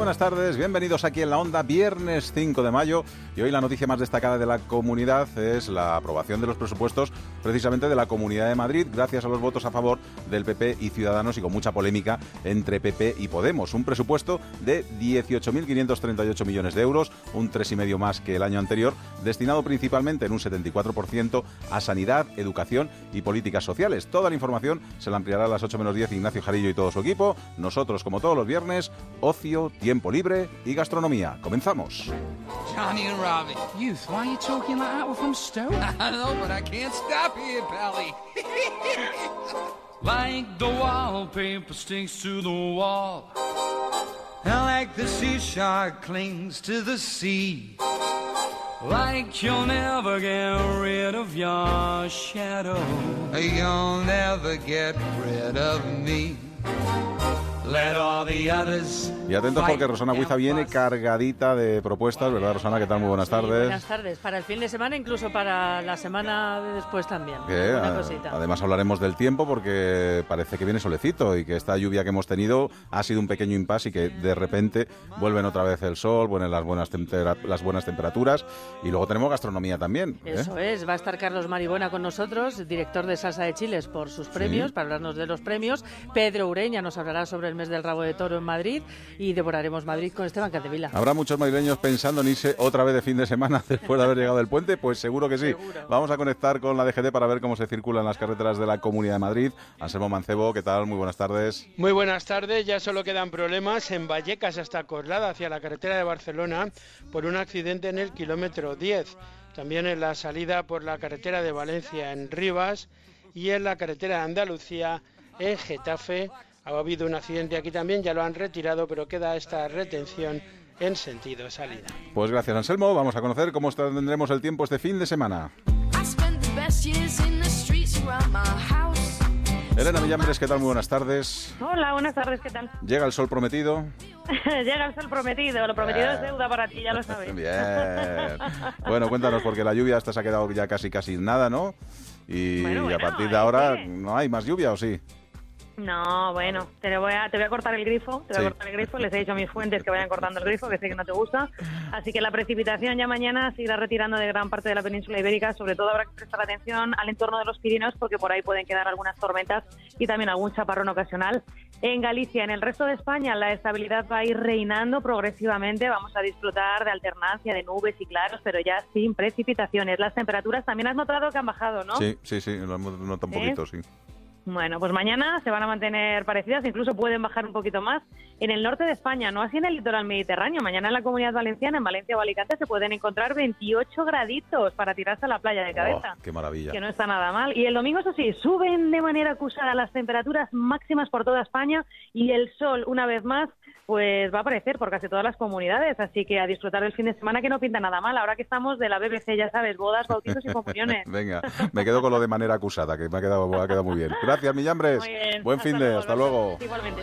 buenas tardes, bienvenidos aquí en la Onda, viernes 5 de mayo. Y hoy la noticia más destacada de la comunidad es la aprobación de los presupuestos precisamente de la Comunidad de Madrid, gracias a los votos a favor del PP y Ciudadanos y con mucha polémica entre PP y Podemos. Un presupuesto de 18.538 millones de euros, un 3,5 más que el año anterior, destinado principalmente en un 74% a sanidad, educación y políticas sociales. Toda la información se la ampliará a las 8 menos 10 Ignacio Jarillo y todo su equipo. Nosotros, como todos los viernes, ocio, tiempo libre y gastronomía. Comenzamos. Johnny and Robbie. Youth, why are you talking like that? We're from Stoke. I know, but I can't stop here, Pally. like the wallpaper sticks to the wall. And like the sea shark clings to the sea. Like you'll never get rid of your shadow. You'll never get rid of me. Y atentos porque Rosana Huiza viene cargadita de propuestas, ¿verdad Rosana? ¿Qué tal? Muy buenas tardes. buenas tardes. Para el fin de semana, incluso para la semana de después también. Además hablaremos del tiempo porque parece que viene solecito y que esta lluvia que hemos tenido ha sido un pequeño impasse y que de repente vuelven otra vez el sol, vuelven las buenas, las buenas temperaturas y luego tenemos gastronomía también. ¿eh? Eso es. Va a estar Carlos Maribona con nosotros, director de Salsa de Chiles por sus premios, para hablarnos de los premios. Pedro Ureña nos hablará sobre el mes del rabo de toro en Madrid y devoraremos Madrid con Esteban Catevila. ¿Habrá muchos madrileños pensando en irse otra vez de fin de semana después de haber llegado del puente? Pues seguro que sí. Vamos a conectar con la DGT para ver cómo se circulan las carreteras de la Comunidad de Madrid. Anselmo Mancebo, ¿qué tal? Muy buenas tardes. Muy buenas tardes. Ya solo quedan problemas en Vallecas hasta Corlada hacia la carretera de Barcelona por un accidente en el kilómetro 10. También en la salida por la carretera de Valencia en Rivas y en la carretera de Andalucía en Getafe ha habido un accidente aquí también, ya lo han retirado, pero queda esta retención en sentido salida. Pues gracias Anselmo, vamos a conocer cómo tendremos el tiempo este fin de semana. Elena Millambres, ¿qué tal? Muy buenas tardes. Hola, buenas tardes, ¿qué tal? ¿Llega el sol prometido? Llega el sol prometido, lo prometido es deuda para ti, ya lo sabes. Bien. Bueno, cuéntanos, porque la lluvia hasta se ha quedado ya casi casi nada, ¿no? Y a partir de ahora, ¿no hay más lluvia o sí? No, bueno, te voy a, te voy a cortar el grifo, te voy a cortar el grifo, les he dicho a mis fuentes que vayan cortando el grifo, que sé que no te gusta, así que la precipitación ya mañana se irá retirando de gran parte de la península ibérica, sobre todo habrá que prestar atención al entorno de los Pirineos porque por ahí pueden quedar algunas tormentas y también algún chaparrón ocasional. En Galicia, en el resto de España, la estabilidad va a ir reinando progresivamente, vamos a disfrutar de alternancia de nubes y claros, pero ya sin precipitaciones. Las temperaturas también has notado que han bajado, ¿no? Sí, sí, sí, lo hemos notado un poquito, sí. Bueno, pues mañana se van a mantener parecidas, incluso pueden bajar un poquito más en el norte de España, no así en el litoral mediterráneo. Mañana en la comunidad valenciana, en Valencia o Alicante, se pueden encontrar 28 graditos para tirarse a la playa de cabeza. Oh, ¡Qué maravilla! Que no está nada mal. Y el domingo, eso sí, suben de manera acusada las temperaturas máximas por toda España y el sol, una vez más, pues va a aparecer por casi todas las comunidades. Así que a disfrutar del fin de semana que no pinta nada mal. Ahora que estamos de la BBC, ya sabes, bodas, bautizos y comuniones. Venga, me quedo con lo de manera acusada, que me ha quedado, me ha quedado muy bien. Gracias, Millambres. Buen fin de, hasta luego. Igualmente,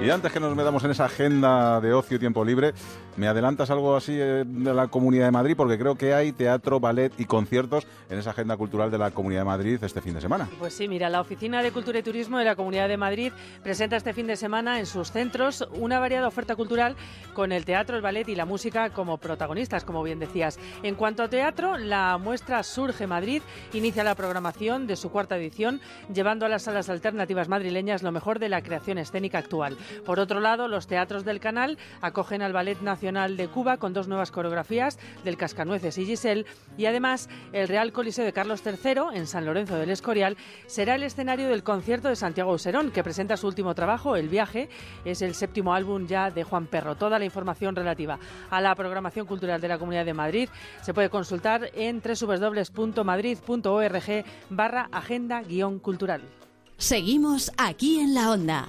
Y antes que nos metamos en esa agenda de ocio y tiempo libre, ¿Me adelantas algo así eh, de la Comunidad de Madrid? Porque creo que hay teatro, ballet y conciertos en esa agenda cultural de la Comunidad de Madrid este fin de semana. Pues sí, mira, la Oficina de Cultura y Turismo de la Comunidad de Madrid presenta este fin de semana en sus centros una variada oferta cultural con el teatro, el ballet y la música como protagonistas, como bien decías. En cuanto a teatro, la muestra Surge Madrid inicia la programación de su cuarta edición, llevando a las salas alternativas madrileñas lo mejor de la creación escénica actual. Por otro lado, los teatros del canal acogen al Ballet Nacional de Cuba con dos nuevas coreografías del Cascanueces y Giselle y además el Real Coliseo de Carlos III en San Lorenzo del Escorial será el escenario del concierto de Santiago Userón que presenta su último trabajo, El viaje, es el séptimo álbum ya de Juan Perro. Toda la información relativa a la programación cultural de la Comunidad de Madrid se puede consultar en www.madrid.org barra agenda-cultural. Seguimos aquí en la onda.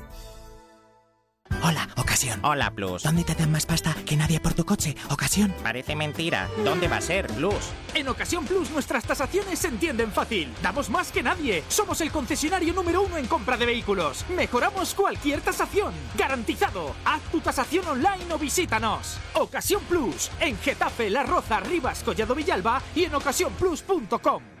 Hola, ocasión. Hola, Plus. ¿Dónde te dan más pasta que nadie por tu coche? Ocasión. Parece mentira. ¿Dónde va a ser, Plus? En Ocasión Plus nuestras tasaciones se entienden fácil. Damos más que nadie. Somos el concesionario número uno en compra de vehículos. Mejoramos cualquier tasación. Garantizado. Haz tu tasación online o visítanos. Ocasión Plus. En Getafe, La Roza, Rivas, Collado Villalba y en ocasiónplus.com.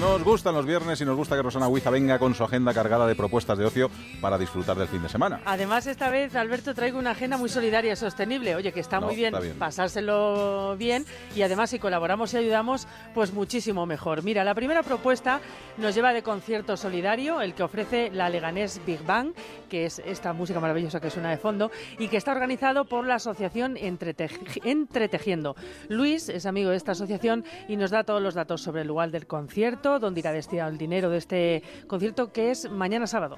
Nos gustan los viernes y nos gusta que Rosana Huiza venga con su agenda cargada de propuestas de ocio para disfrutar del fin de semana. Además, esta vez, Alberto, traigo una agenda muy solidaria y sostenible. Oye, que está No, muy bien, está bien. pasárselo bien y además si colaboramos y ayudamos, pues muchísimo mejor. Mira, la primera propuesta nos lleva de concierto solidario, el que ofrece la Leganés Big Bang, que es esta música maravillosa que suena de fondo y que está organizado por la asociación Entretej- Entretejiendo. Luis es amigo de esta asociación y nos da todos los datos sobre el lugar del concierto, dónde irá destinado el dinero de este concierto, que es mañana sábado.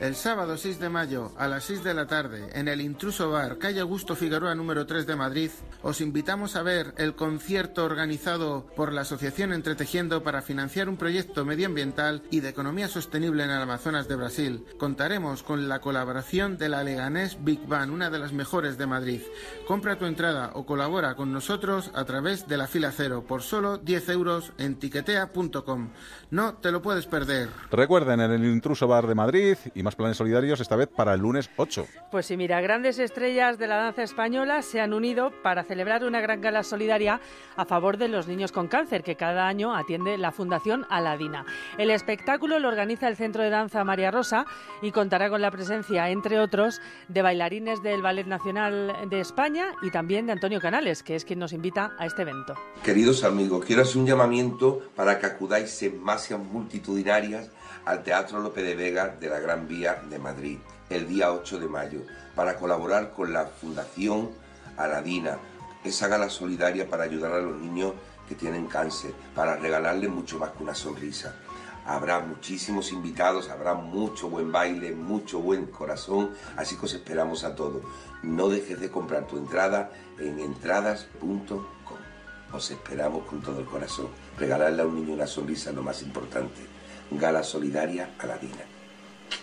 El sábado 6 de mayo a las 6 de la tarde en el Intruso Bar, calle Augusto Figueroa número 3 de Madrid, os invitamos a ver el concierto organizado por la Asociación Entretejiendo para financiar un proyecto medioambiental y de economía sostenible en el Amazonas de Brasil. Contaremos con la colaboración de la Leganés Big Band, una de las mejores de Madrid. Compra tu entrada o colabora con nosotros a través de la fila cero por solo 10 euros en tiquetea.com. No te lo puedes perder. Recuerden, en el Intruso Bar de Madrid y más planes solidarios, esta vez para el lunes 8. Pues sí, mira, grandes estrellas de la danza española se han unido para celebrar una gran gala solidaria a favor de los niños con cáncer que cada año atiende la Fundación Aladina. El espectáculo lo organiza el Centro de Danza María Rosa y contará con la presencia, entre otros, de bailarines del Ballet Nacional de España y también de Antonio Canales, que es quien nos invita a este evento. Queridos amigos, quiero hacer un llamamiento para que acudáis en masas multitudinarias al Teatro Lope de Vega de la Gran Vía de Madrid el día 8 de mayo para colaborar con la Fundación Aladina, esa gala solidaria para ayudar a los niños que tienen cáncer, para regalarles mucho más que una sonrisa. Habrá muchísimos invitados, habrá mucho buen baile, mucho buen corazón, así que os esperamos a todos. No dejes de comprar tu entrada en entradas.com. Os esperamos con todo el corazón. Regalarle a un niño una sonrisa lo más importante. Gala solidaria Aladina.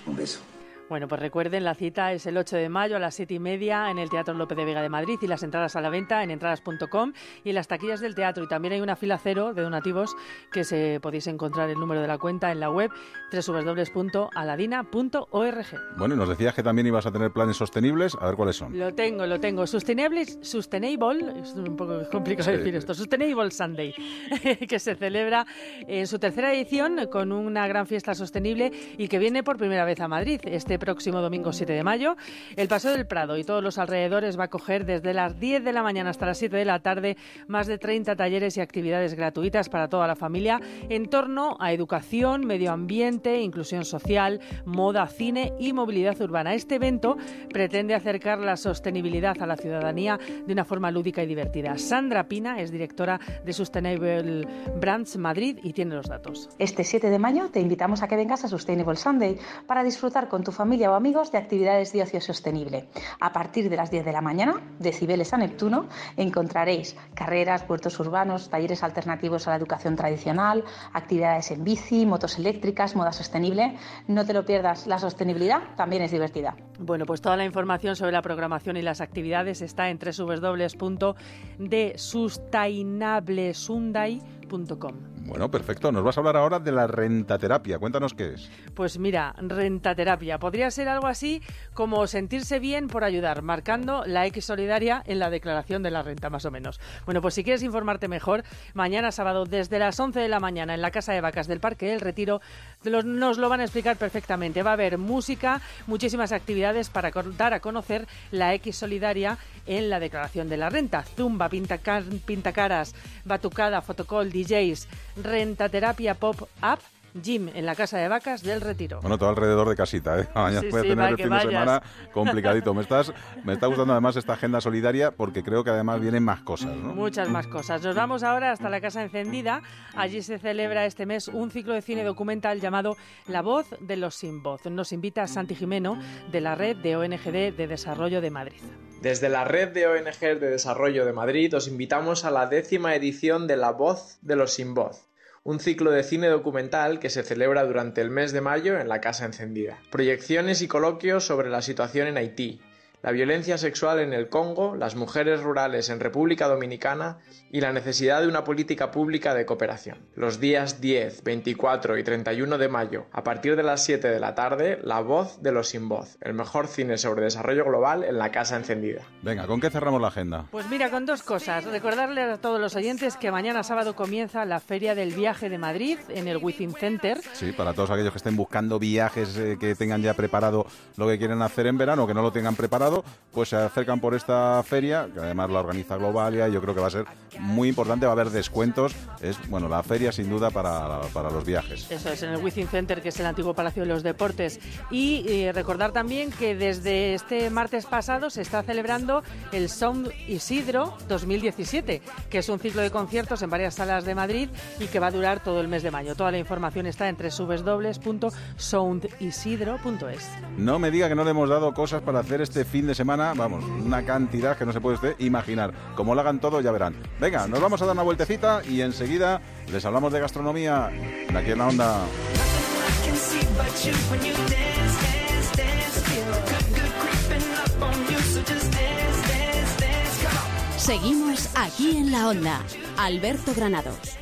Un beso. Bueno, pues recuerden, la cita es el 8 de mayo a las 7 y media en el Teatro Lope de Vega de Madrid y las entradas a la venta en entradas.com y en las taquillas del teatro. Y también hay una fila cero de donativos que se podéis encontrar el número de la cuenta en la web www.aladina.org. Bueno, nos decías que también ibas a tener planes sostenibles. A ver cuáles son. Lo tengo, lo tengo. Sustainable, Sustainable, es un poco complicado Sí. decir esto, Sustainable Sunday, que se celebra en su tercera edición con una gran fiesta sostenible y que viene por primera vez a Madrid este próximo domingo 7 de mayo. El Paseo del Prado y todos los alrededores va a coger desde las 10 de la mañana hasta las 7 de la tarde más de 30 talleres y actividades gratuitas para toda la familia en torno a educación, medio ambiente, inclusión social, moda, cine y movilidad urbana. Este evento pretende acercar la sostenibilidad a la ciudadanía de una forma lúdica y divertida. Sandra Pina es directora de Sustainable Brands Madrid y tiene los datos. Este 7 de mayo te invitamos a que vengas a Sustainable Sunday para disfrutar con tu familia o amigos de actividades de ocio sostenible. A partir de las 10 de la mañana, de Cibeles a Neptuno, encontraréis carreras, huertos urbanos, talleres alternativos a la educación tradicional, actividades en bici, motos eléctricas, moda sostenible. No te lo pierdas, la sostenibilidad también es divertida. Bueno, pues toda la información sobre la programación y las actividades está en Bueno, perfecto. Nos vas a hablar ahora de la rentaterapia. Cuéntanos qué es. Pues mira, rentaterapia. Podría ser algo así como sentirse bien por ayudar, marcando la X solidaria en la declaración de la renta, más o menos. Bueno, pues si quieres informarte mejor, mañana sábado desde las 11 de la mañana en la Casa de Vacas del Parque El Retiro nos lo van a explicar perfectamente. Va a haber música, muchísimas actividades para dar a conocer la X solidaria en la declaración de la renta. Zumba, pintacaras, batucada, fotocall, DJs Rentateràpia Pop Up Jim en la Casa de Vacas del Retiro. Bueno, todo alrededor de casita, ¿eh? Mañana sí, tener el fin de semana complicadito. Me, estás, me está gustando además esta agenda solidaria porque creo que además vienen más cosas, ¿no? Muchas más cosas. Nos vamos ahora hasta la Casa Encendida. Allí se celebra este mes un ciclo de cine documental llamado La voz de los sin voz. Nos invita Santi Jimeno de la Red de ONGD de Desarrollo de Madrid. Desde la Red de ONG de Desarrollo de Madrid os invitamos a la décima edición de La voz de los sin voz un ciclo de cine documental que se celebra durante el mes de mayo en la Casa Encendida. Proyecciones y coloquios sobre la situación en Haití, la violencia sexual en el Congo, las mujeres rurales en República Dominicana y la necesidad de una política pública de cooperación. Los días 10, 24 y 31 de mayo, a partir de las 7 de la tarde, La voz de los sin voz, el mejor cine sobre desarrollo global en la Casa Encendida. Venga, ¿con qué cerramos la agenda? Pues mira, con dos cosas. Recordarle a todos los oyentes que mañana sábado comienza la Feria del Viaje de Madrid en el Within Center. Sí, para todos aquellos que estén buscando viajes, eh, que tengan ya preparado lo que quieren hacer en verano, que no lo tengan preparado, pues se acercan por esta feria, que además la organiza Globalia y yo creo que va a ser muy importante, va a haber descuentos. Es, bueno, la feria sin duda para, para los viajes. Eso es, en el Within Center, que es el antiguo Palacio de los Deportes. Y eh, recordar también que desde este martes pasado se está celebrando el Sound Isidro 2017, que es un ciclo de conciertos en varias salas de Madrid y que va a durar todo el mes de mayo. Toda la información está en www.soundisidro.es. No me diga que no le hemos dado cosas para hacer este fin de semana, vamos, una cantidad que no se puede usted imaginar. Como lo hagan todo, ya verán. Venga, nos vamos a dar una vueltecita y enseguida les hablamos de gastronomía aquí en la onda. Seguimos aquí en la onda. Alberto Granados.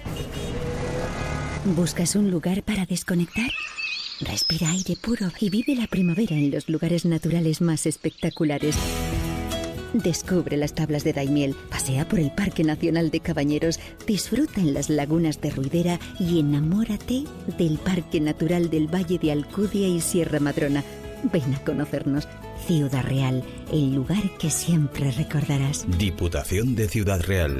¿Buscas un lugar para desconectar? Respira aire puro y vive la primavera en los lugares naturales más espectaculares. Descubre las tablas de Daimiel, pasea por el Parque Nacional de Cabañeros, disfruta en las lagunas de Ruidera y enamórate del Parque Natural del Valle de Alcudia y Sierra Madrona. Ven a conocernos. Ciudad Real, el lugar que siempre recordarás. Diputación de Ciudad Real.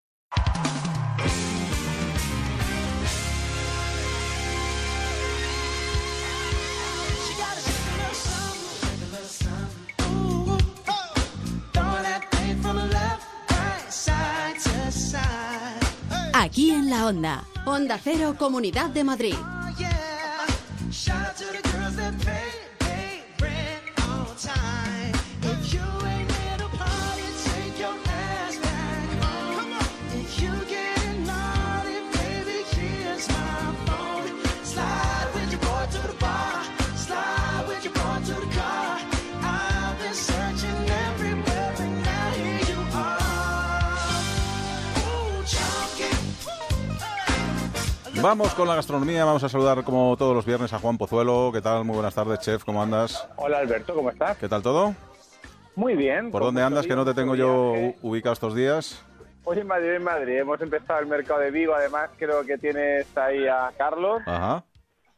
Aquí en la Onda. Onda Cero, Comunidad de Madrid. Vamos con la gastronomía, vamos a saludar como todos los viernes a Juan Pozuelo. ¿Qué tal? Muy buenas tardes, chef, ¿cómo andas? Hola Alberto, ¿cómo estás? ¿Qué tal todo? Muy bien. ¿Por dónde andas que no te tengo yo ubicado estos días? Hoy en Madrid, en Madrid. Hemos empezado el mercado de Vigo, además creo que tienes ahí a Carlos. Ajá.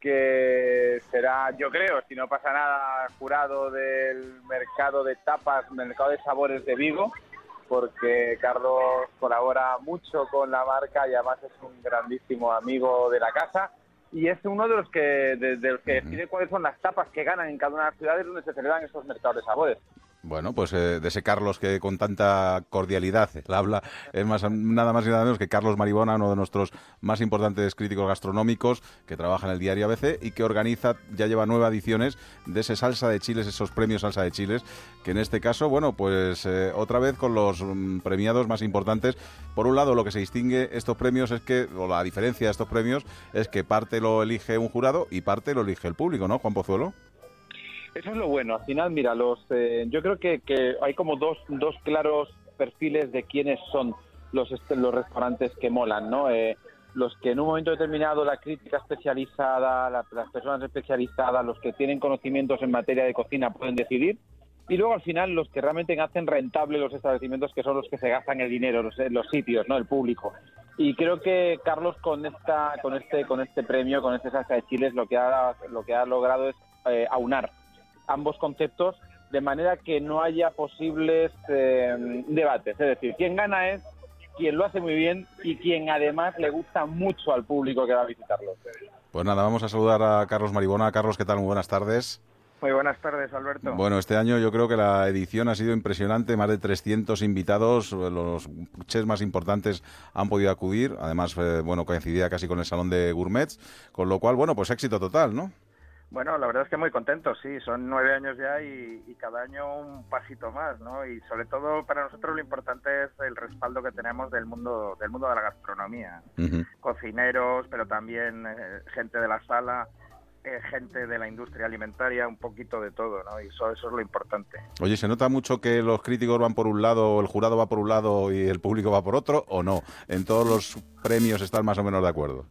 que será, yo creo, si no pasa nada, jurado del mercado de tapas, mercado de sabores de Vigo porque Carlos colabora mucho con la marca y además es un grandísimo amigo de la casa y es uno de los que, de, los que decide cuáles son las tapas que ganan en cada una de las ciudades donde se celebran esos mercados de sabores. Bueno, pues eh, de ese Carlos que con tanta cordialidad habla, es más, nada más y nada menos que Carlos Maribona, uno de nuestros más importantes críticos gastronómicos, que trabaja en el diario ABC y que organiza, ya lleva nueve ediciones de ese salsa de chiles, esos premios salsa de chiles, que en este caso, bueno, pues eh, otra vez con los mm, premiados más importantes. Por un lado, lo que se distingue estos premios es que, o la diferencia de estos premios, es que parte lo elige un jurado y parte lo elige el público, ¿no, Juan Pozuelo? Eso es lo bueno. Al final, mira, los, eh, yo creo que, que hay como dos, dos claros perfiles de quiénes son los, los restaurantes que molan, ¿no? Eh, los que en un momento determinado la crítica especializada, la- las personas especializadas, los que tienen conocimientos en materia de cocina pueden decidir. Y luego al final los que realmente hacen rentable los establecimientos, que son los que se gastan el dinero, los, los sitios, ¿no? El público. Y creo que Carlos con esta, con este, con este premio, con este salsa de chiles, lo que ha, lo que ha logrado es eh, aunar ambos conceptos de manera que no haya posibles eh, debates. Es decir, quien gana es quien lo hace muy bien y quien además le gusta mucho al público que va a visitarlo. Pues nada, vamos a saludar a Carlos Maribona. Carlos, ¿qué tal? Muy buenas tardes. Muy buenas tardes, Alberto. Bueno, este año yo creo que la edición ha sido impresionante, más de 300 invitados, los chefs más importantes han podido acudir, además, eh, bueno, coincidía casi con el Salón de Gourmets, con lo cual, bueno, pues éxito total, ¿no? Bueno, la verdad es que muy contentos, sí, son nueve años ya y, y cada año un pasito más, ¿no? Y sobre todo para nosotros lo importante es el respaldo que tenemos del mundo del mundo de la gastronomía, cocineros, pero también eh, gente de la sala, eh, gente de la industria alimentaria, un poquito de todo, ¿no? Y eso, eso es lo importante. Oye, ¿se nota mucho que los críticos van por un lado, el jurado va por un lado y el público va por otro, o no? ¿En todos los premios están más o menos de acuerdo?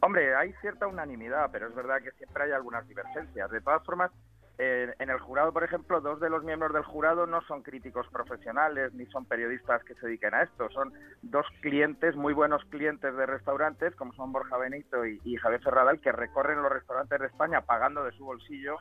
Hombre, hay cierta unanimidad, pero es verdad que siempre hay algunas divergencias. De todas formas, eh, en el jurado, por ejemplo, dos de los miembros del jurado no son críticos profesionales ni son periodistas que se dediquen a esto. Son dos clientes, muy buenos clientes de restaurantes, como son Borja Benito y, y Javier Ferradal, que recorren los restaurantes de España pagando de su bolsillo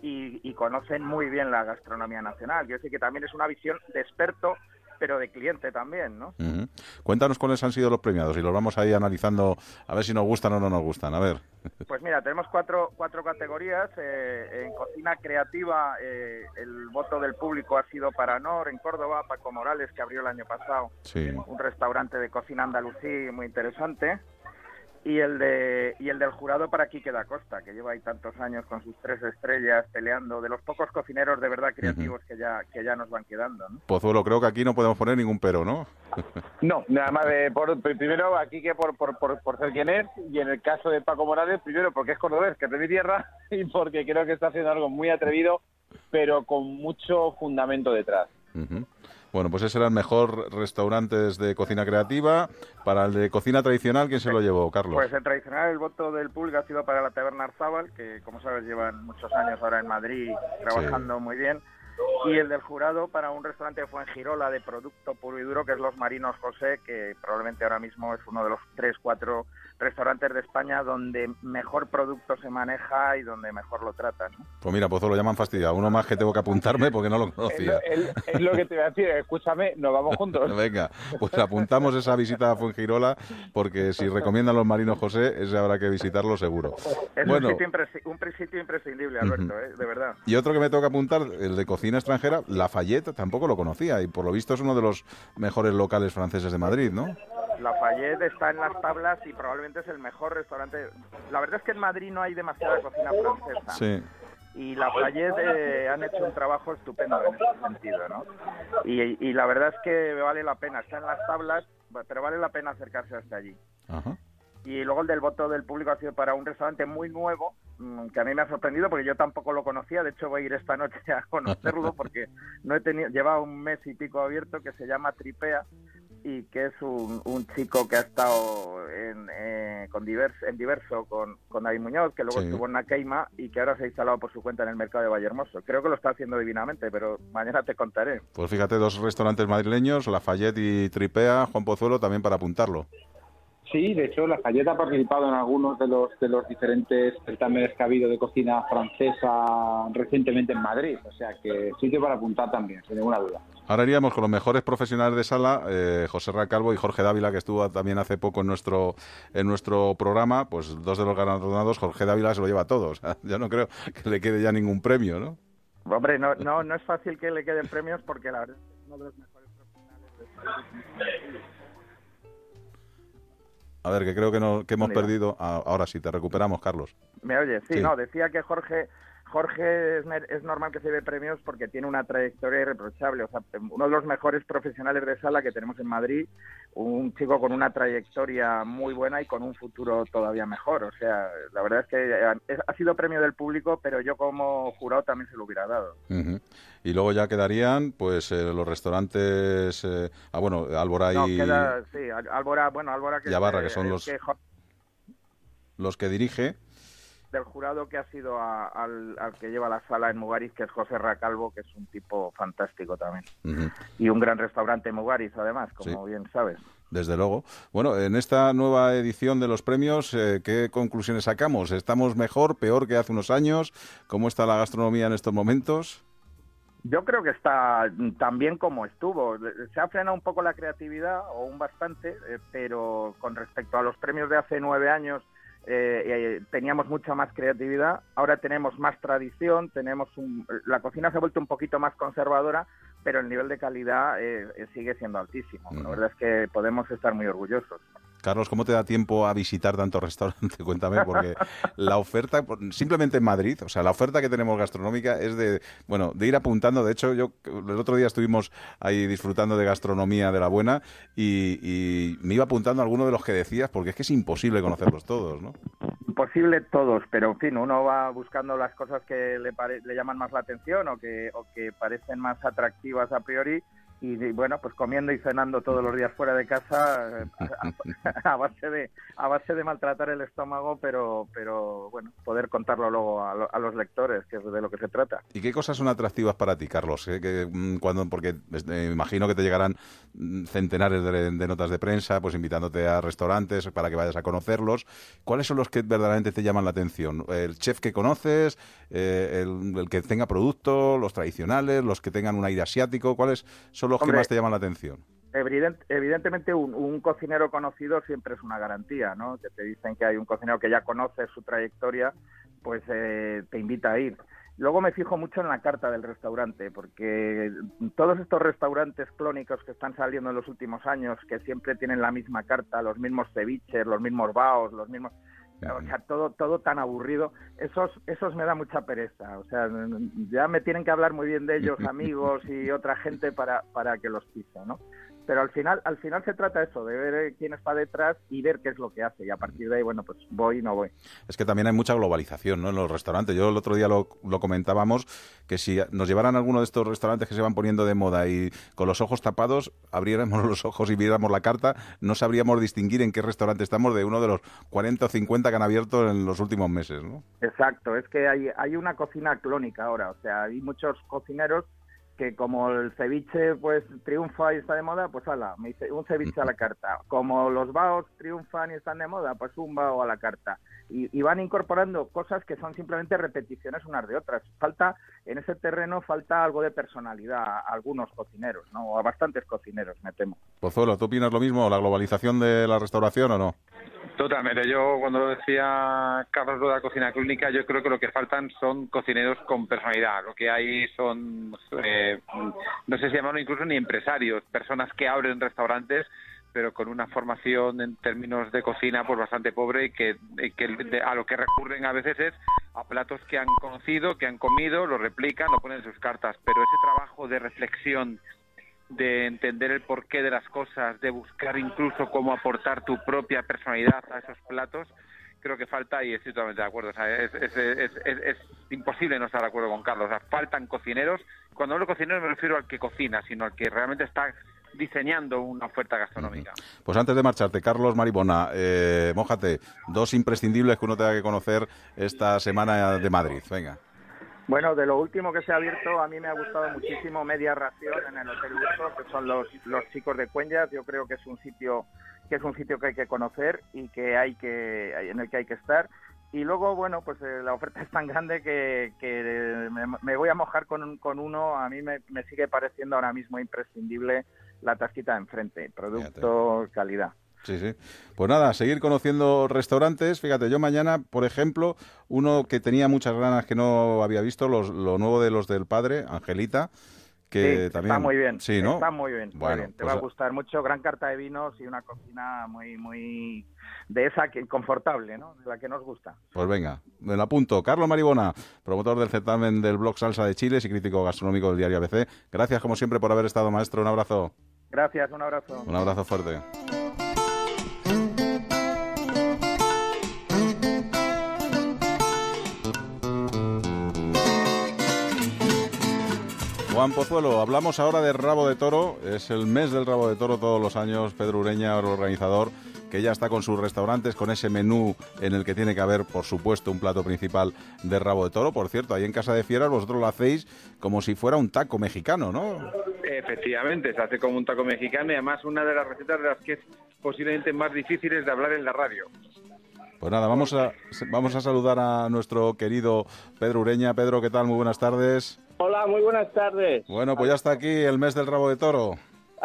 y, y conocen muy bien la gastronomía nacional. Quiero decir que también es una visión de experto, pero de cliente también, ¿no? Ujú. Cuéntanos cuáles han sido los premiados y los vamos ahí analizando a ver si nos gustan o no nos gustan. A ver. Pues mira, tenemos cuatro, cuatro categorías. Eh, en cocina creativa, eh, el voto del público ha sido para Nor, en Córdoba, Paco Morales, que abrió el año pasado Sí. un restaurante de cocina andalusí muy interesante. Y el, de, y el del jurado para Quique da Costa, que lleva ahí tantos años con sus tres estrellas peleando, de los pocos cocineros de verdad creativos que, ya, que ya nos van quedando. ¿no? Pozuelo, creo que aquí no podemos poner ningún pero, ¿no? No, nada más de, por, primero aquí que por, por, por, por ser quien es y en el caso de Paco Morales, primero porque es cordobés, que es de mi tierra y porque creo que está haciendo algo muy atrevido, pero con mucho fundamento detrás. Ujú. Bueno, pues ese era el mejor restaurantes de cocina creativa. Para el de cocina tradicional, ¿quién se lo llevó, Carlos? Pues el tradicional, el voto del público ha sido para la Taberna Arzábal, que como sabes llevan muchos años ahora en Madrid trabajando muy bien. Y el del jurado para un restaurante de Fuengirola de producto puro y duro, que es Los Marinos José, que probablemente ahora mismo es uno de los tres, cuatro restaurantes de España donde mejor producto se maneja y donde mejor lo tratan. ¿no? Pues mira, Pozuelo, ya me han fastidiado. Uno más que tengo que apuntarme porque no lo conocía. lo, es- lo que te voy a decir, escúchame, nos vamos juntos. Venga, pues apuntamos esa visita a Fuengirola porque si recomiendan los marinos José, ese habrá que visitarlo seguro. Es Bueno, un, sitio un sitio imprescindible, Alberto, ¿eh? de verdad. y otro que me toca apuntar, el de cocina extranjera, Lafayette, tampoco lo conocía y por lo visto es uno de los mejores locales franceses de Madrid, ¿no? Lafayette está en las tablas y probablemente es el mejor restaurante. La verdad es que en Madrid no hay demasiada cocina francesa. Sí. Y Lafayette eh, han hecho un trabajo estupendo en ese sentido, ¿no? Y, y la verdad es que vale la pena. Está en las tablas, pero vale la pena acercarse hasta allí. Ajá. Y luego el del voto del público ha sido para un restaurante muy nuevo, mm, que a mí me ha sorprendido porque yo tampoco lo conocía. De hecho, voy a ir esta noche a conocerlo porque no he tenido, lleva un mes y pico abierto que se llama Tripea y que es un, un chico que ha estado en, eh, con divers, en diverso con, con David Muñoz, que luego Sí. estuvo en Nakeima y que ahora se ha instalado por su cuenta en el mercado de Vallehermoso. Creo que lo está haciendo divinamente, pero mañana te contaré. Pues fíjate, dos restaurantes madrileños, Lafayette y Tripea, Juan Pozuelo, también para apuntarlo. Sí, de hecho, Lafayette ha participado en algunos de los de los diferentes certámenes que ha habido de cocina francesa recientemente en Madrid. O sea que sitio para apuntar también, sin ninguna duda. Ahora iríamos con los mejores profesionales de sala, eh, José Racalvo y Jorge Dávila, que estuvo también hace poco en nuestro en nuestro programa. Pues dos de los galardonados, Jorge Dávila se lo lleva a todos. Yo no creo que le quede ya ningún premio, ¿no? Hombre, no, no, no es fácil que le queden premios porque la verdad es uno de los mejores profesionales A ver, que creo que, no, que hemos perdido. Ah, ahora sí, te recuperamos, Carlos. ¿Me oyes? Sí, no, decía que Jorge Jorge es, normal que se dé premios porque tiene una trayectoria irreprochable. O sea, uno de los mejores profesionales de sala que tenemos en Madrid, un chico con una trayectoria muy buena y con un futuro todavía mejor. O sea, la verdad es que eh, ha sido premio del público, pero yo como jurado también se lo hubiera dado. Y luego ya quedarían, pues, eh, los restaurantes. Eh, ah, bueno, Álvora y. No, queda, sí, Álvora, bueno, Álvora que. Y que son los. los que dirige del jurado que ha sido al, que lleva la sala en Mugaris, que es José Racalvo, que es un tipo fantástico también. Y un gran restaurante en Mugaris, además, como bien sabes. Desde luego. Bueno, en esta nueva edición de los premios, eh, ¿qué conclusiones sacamos? ¿Estamos mejor, peor que hace unos años? ¿Cómo está la gastronomía en estos momentos? Yo creo que está tan bien como estuvo. Se ha frenado un poco la creatividad, o un bastante, eh, pero con respecto a los premios de hace nueve años, eh, teníamos mucha más creatividad, ahora tenemos más tradición, tenemos la cocina se ha vuelto un poquito más conservadora, pero el nivel de calidad eh, sigue siendo altísimo. La verdad es que podemos estar muy orgullosos. Carlos, ¿cómo te da tiempo a visitar tantos restaurantes? Cuéntame, porque la oferta, simplemente en Madrid, o sea, la oferta que tenemos gastronómica es de, bueno, de ir apuntando. De hecho, yo el otro día estuvimos ahí disfrutando de gastronomía de la buena y, me iba apuntando a alguno de los que decías, porque es que es imposible conocerlos todos, ¿no? Imposible todos, pero en fin, uno va buscando las cosas que le, llaman más la atención o que parecen más atractivas a priori y bueno pues comiendo y cenando todos los días fuera de casa eh, a, base de a base de maltratar el estómago pero pero bueno poder contarlo luego a, los lectores que es de lo que se trata. Y qué cosas son atractivas para ti Carlos ¿Eh? que, mm, cuando porque me imagino que te llegarán mm, centenares de, notas de prensa pues invitándote a restaurantes para que vayas a conocerlos. Cuáles son los que verdaderamente te llaman la atención el chef que conoces eh, el, el que tenga producto los tradicionales los que tengan un aire asiático. Cuáles son los que más te llaman la atención? evidentemente un, cocinero conocido siempre es una garantía, ¿no? Que te dicen que hay un cocinero que ya conoce su trayectoria, pues eh, te invita a ir. Luego me fijo mucho en la carta del restaurante, porque todos estos restaurantes clónicos que están saliendo en los últimos años, que siempre tienen la misma carta, los mismos ceviches, los mismos baos, los mismos o sea, todo, todo tan aburrido, esos, esos me da mucha pereza. O sea, ya me tienen que hablar muy bien de ellos amigos y otra gente para, para que los pise, ¿no? Pero al final al final se trata eso de ver eh, quién está detrás y ver qué es lo que hace y a partir de ahí bueno pues voy y no voy es que también hay mucha globalización ¿no? en los restaurantes yo el otro día lo, lo comentábamos que si nos llevaran alguno de estos restaurantes que se van poniendo de moda y con los ojos tapados abriéramos los ojos y viéramos la carta no sabríamos distinguir en qué restaurante estamos de uno de los 40 o 50 que han abierto en los últimos meses ¿no? exacto es que hay hay una cocina clónica ahora o sea hay muchos cocineros que como el ceviche pues triunfa y está de moda, pues ala, me dice un ceviche a la carta. Como los baos triunfan y están de moda, pues un bao a la carta. Y, van incorporando cosas que son simplemente repeticiones unas de otras. Falta, en ese terreno falta algo de personalidad a algunos cocineros, ¿no? O a bastantes cocineros, me temo. Pozuelo, ¿tú opinas lo mismo? ¿La globalización de la restauración o no? Totalmente. Yo, cuando lo decía Carlos de la cocina clínica, yo creo que lo que faltan son cocineros con personalidad. Lo que hay son, eh, no sé si llamarlo incluso ni empresarios, personas que abren restaurantes pero con una formación en términos de cocina pues bastante pobre y que, a lo que recurren a veces es a platos que han conocido, que han comido, lo replican, lo ponen en sus cartas, pero ese trabajo de reflexión de entender el porqué de las cosas, de buscar incluso cómo aportar tu propia personalidad a esos platos, creo que falta y estoy totalmente de acuerdo. es, imposible no estar de acuerdo con Carlos. faltan cocineros. Cuando hablo de cocineros me refiero al que cocina, sino al que realmente está diseñando una oferta gastronómica. Pues antes de marcharte, Carlos Maribona, eh, mójate, dos imprescindibles que uno tenga que conocer esta semana de Madrid. Venga. Bueno, de lo último que se ha abierto, a mí me ha gustado muchísimo Media Ración en el Hotel Luso, que son los, los chicos de Cuenjas. Yo creo que es un sitio que es un sitio que hay que conocer y que hay que en el que hay que estar. Y luego, bueno, pues eh, la oferta es tan grande que, que me, voy a mojar con, con uno. A mí me, me, sigue pareciendo ahora mismo imprescindible la tasquita de enfrente, producto, calidad. Sí, sí. Pues nada, seguir conociendo restaurantes. Fíjate, yo mañana, por ejemplo, uno que tenía muchas ganas que no había visto, los, lo nuevo de los del padre, Angelita, que Sí, también... Está muy bien. Sí, ¿no? Está muy bien. muy Bueno, bien. Te pues va a gustar mucho. Gran carta de vinos y una cocina muy, muy de esa que confortable, ¿no? De la que nos gusta. Pues venga, me lo apunto. Carlos Maribona, promotor del certamen del blog Salsa de Chiles y crítico gastronómico del diario ABC. Gracias, como siempre, por haber estado, maestro. Un abrazo. Gracias, un abrazo. Un abrazo fuerte. Juan Pozuelo, hablamos ahora de rabo de toro. Es el mes del rabo de toro todos los años. Pedro Ureña, el organizador, que ya está con sus restaurantes, con ese menú en el que tiene que haber, por supuesto, un plato principal de rabo de toro. Por cierto, ahí en Casa de Fieras vosotros lo hacéis como si fuera un taco mexicano, ¿no? Efectivamente, se hace como un taco mexicano y además una de las recetas de las que es posiblemente más difíciles de hablar en la radio. Pues nada, vamos a, vamos a saludar a nuestro querido Pedro Ureña. Pedro, ¿qué tal? Muy buenas tardes. Hola, muy buenas tardes. Bueno, pues ya está aquí el mes del rabo de toro.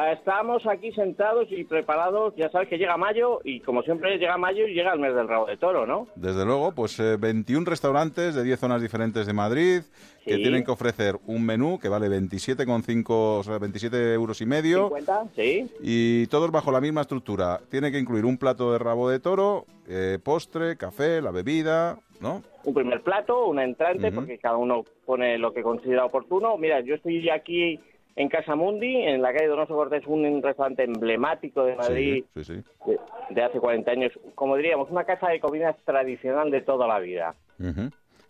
Estamos aquí sentados y preparados. Ya sabes que llega mayo y como siempre llega mayo y llega el mes del rabo de toro, ¿no? Desde luego, pues eh, 21 restaurantes de 10 zonas diferentes de Madrid que tienen que ofrecer un menú que vale 27,5, o sea, 27 euros y medio. 50, sí. Y todos bajo la misma estructura. Tiene que incluir un plato de rabo de toro, eh, postre, café, la bebida, ¿no? Un primer plato, una entrante, porque cada uno pone lo que considera oportuno. Mira, yo estoy aquí en Casa Mundi, en la calle Donoso Cortés, un restaurante emblemático de Madrid Sí, sí, sí. de, de hace 40 años. Como diríamos, una casa de comidas tradicional de toda la vida.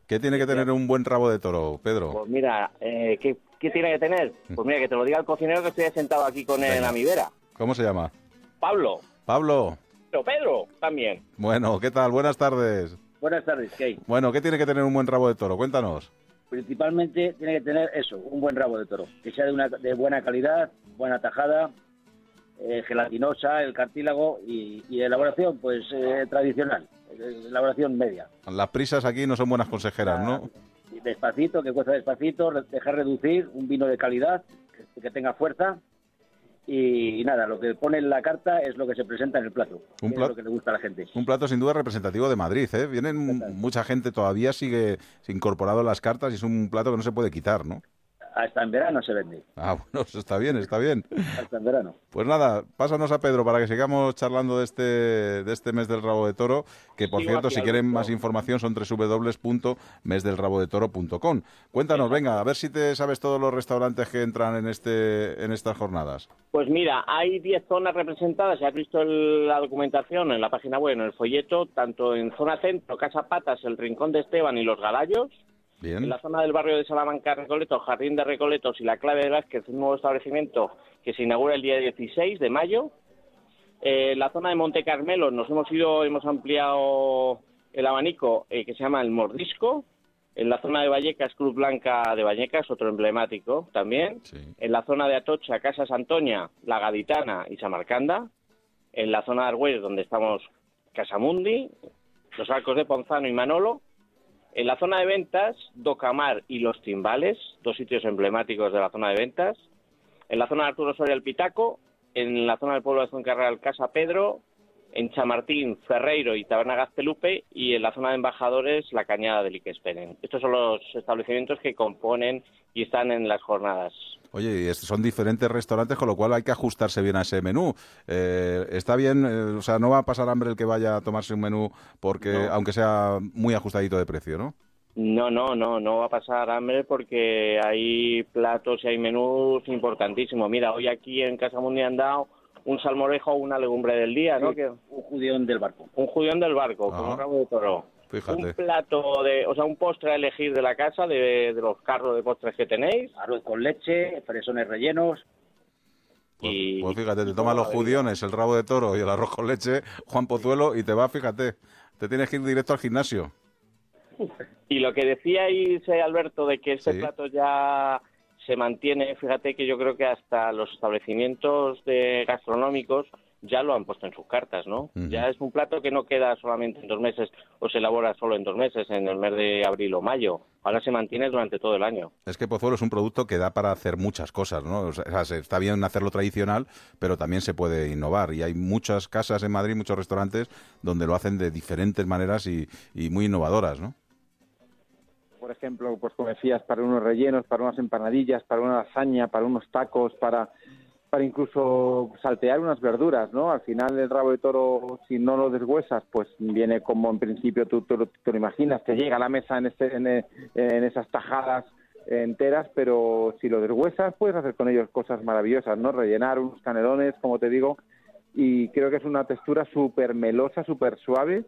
¿Qué tiene que tener un buen rabo de toro, Pedro? Pues mira, eh, ¿qué, qué tiene que tener? Pues mira, que te lo diga el cocinero que estoy sentado aquí con él en la vera. ¿Cómo se llama? Pablo, Pablo. pero Pedro también. Bueno, ¿qué tal? Buenas tardes. Buenas tardes, Kate. Bueno, ¿qué tiene que tener un buen rabo de toro? Cuéntanos. Principalmente tiene que tener eso, un buen rabo de toro, que sea de, una, de buena calidad, buena tajada, eh, gelatinosa, el cartílago y, y elaboración, pues eh, tradicional, eh, elaboración media. Las prisas aquí no son buenas consejeras, ¿no? Despacito, que cueza despacito, dejar reducir, un vino de calidad, que, que tenga fuerza. Y, nada, lo que pone en la carta es lo que se presenta en el plato. Un que es plato- lo que le gusta a la gente. Un plato sin duda representativo de Madrid, ¿eh? Vienen mucha gente todavía sigue incorporado en las cartas y es un plato que no se puede quitar, ¿no? Hasta en verano se vende, Ah, bueno, eso está bien, está bien. hasta en verano. Pues nada, pásanos a Pedro para que sigamos charlando de este, de este mes del rabo de toro, que por cierto, si quieren más información son www.mesdelrabodetoro.com. Cuéntanos, venga, a ver si te sabes todos los restaurantes que entran en, este, en estas jornadas. Pues mira, hay 10 zonas representadas, ya has visto el- la documentación en la página web, en el folleto, tanto en zona centro, Casa Patas, el Rincón de Esteban y Los Galallos, Bien. en la zona del barrio de Salamanca, Recoletos, Jardín de Recoletos y la Clave de Vázquez, un nuevo establecimiento que se inaugura el día 16 de mayo. Eh, en la zona de Monte Carmelo nos hemos ido, hemos ampliado el abanico eh, que se llama el Mordisco. En la zona de Vallecas, Cruz Blanca de Vallecas, otro emblemático también. En la zona de Atocha, Casa Santoña, La Gaditana y Samarcanda. En la zona de Argüelles, donde estamos Casamundi, Los Arcos de Ponzano y Manolo. En la zona de ventas, Docamar y Los Timbales, dos sitios emblemáticos de la zona de ventas. En la zona de Arturo Soria el Pitaco. En la zona del pueblo de Fuencarral, Casa Pedro. En Chamartín, Ferreiro y Taberna Gaztelupe. Y en la zona de embajadores, La Cañada de Liquesperen. Estos son los establecimientos que componen y están en las jornadas. Oye, y estos son diferentes restaurantes, con lo cual hay que ajustarse bien a ese menú. Eh, está bien, eh, o sea, no va a pasar hambre el que vaya a tomarse un menú, porque No. aunque sea muy ajustadito de precio, ¿no? No, no, no, no va a pasar hambre porque hay platos y hay menús importantísimos. Mira, hoy aquí en Casa Mundi han dado un salmorejo o una legumbre del día, ¿no? Sí, Que, un judión del barco. un julián del barco con Ajá. un rabo de toro. Fíjate. Un plato de, o sea, un postre a elegir de la casa, de, de los carros de postres que tenéis. Arroz con leche, fresones rellenos. y Pues fíjate, te tomas los judiones, el rabo de toro y el arroz con leche, Juan Pozuelo, y te va, fíjate, te tienes que ir directo al gimnasio. Y lo que decíais, eh, Alberto, de que este Sí. plato ya se mantiene, fíjate que yo creo que hasta los establecimientos de gastronómicos ya lo han puesto en sus cartas, ¿no? Ya es un plato que no queda solamente en dos meses o se elabora solo en dos meses, en el mes de abril o mayo. Ahora se mantiene durante todo el año. Es que Pozuelo es un producto que da para hacer muchas cosas, ¿no? O sea, está bien hacerlo tradicional, pero también se puede innovar. Y hay muchas casas en Madrid, muchos restaurantes, donde lo hacen de diferentes maneras y, y muy innovadoras, ¿no? Por ejemplo, pues como decías, para unos rellenos, para unas empanadillas, para una lasaña, para unos tacos, para para incluso saltear unas verduras, ¿no? Al final el rabo de toro, si no lo deshuesas, pues viene como en principio tú, tú, lo imaginas, te llega a la mesa en, este, en, en, esas tajadas enteras, pero si lo deshuesas puedes hacer con ellos cosas maravillosas, ¿no? Rellenar unos canelones, como te digo, y creo que es una textura súper melosa, súper suave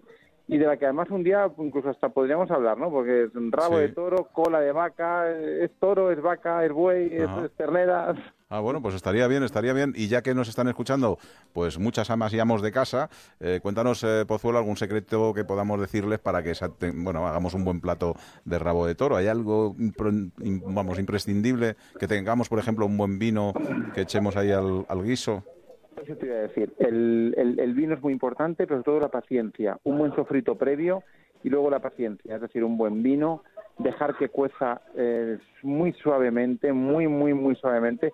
y de la que además un día incluso hasta podríamos hablar, ¿no? Porque es un rabo de toro, cola de vaca, es toro, es vaca, es buey, es, ternera. Ah, bueno, pues estaría bien, estaría bien. Y ya que nos están escuchando, pues muchas amas y amos de casa, eh, cuéntanos, eh, Pozuelo, algún secreto que podamos decirles para que bueno, hagamos un buen plato de rabo de toro. ¿Hay algo, vamos, imprescindible? Que tengamos, por ejemplo, un buen vino que echemos ahí al guiso. Eso te iba a decir. El, el, vino es muy importante, pero sobre todo la paciencia. Un buen sofrito previo y luego la paciencia. Es decir, un buen vino, dejar que cueza eh, muy suavemente, muy, muy, muy suavemente.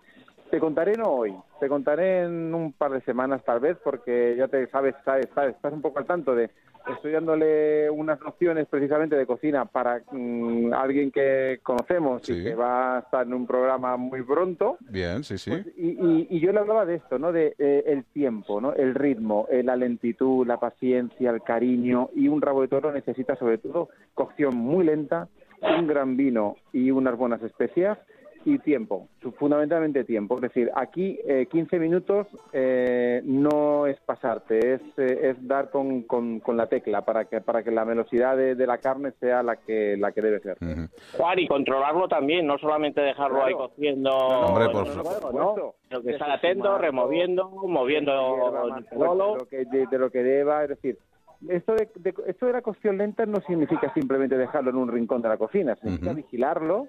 Te contaré no hoy, te contaré en un par de semanas tal vez, porque ya te sabes, sabes, sabes, estás un poco al tanto de estoy dándole unas nociones precisamente de cocina para mm, alguien que conocemos y que va a estar en un programa muy pronto. Bien, sí, sí. Pues, y, yo le hablaba de esto, ¿no? De eh, el tiempo, ¿no? El ritmo, eh, la lentitud, la paciencia, el cariño y un rabo de toro necesita sobre todo cocción muy lenta, un gran vino y unas buenas especias y tiempo, fundamentalmente tiempo. Es decir, aquí 15 eh, minutos eh, no es pasarte, es, eh, es dar con, con, la tecla para que para que la velocidad de, la carne sea la que la que debe ser. Juan, y controlarlo también, no solamente dejarlo ahí cociendo. hombre, por supuesto. que estar atento, removiendo, moviendo de, lo que, de, lo que deba, es decir, esto de, esto de la cocción lenta no significa simplemente dejarlo en un rincón de la cocina, significa vigilarlo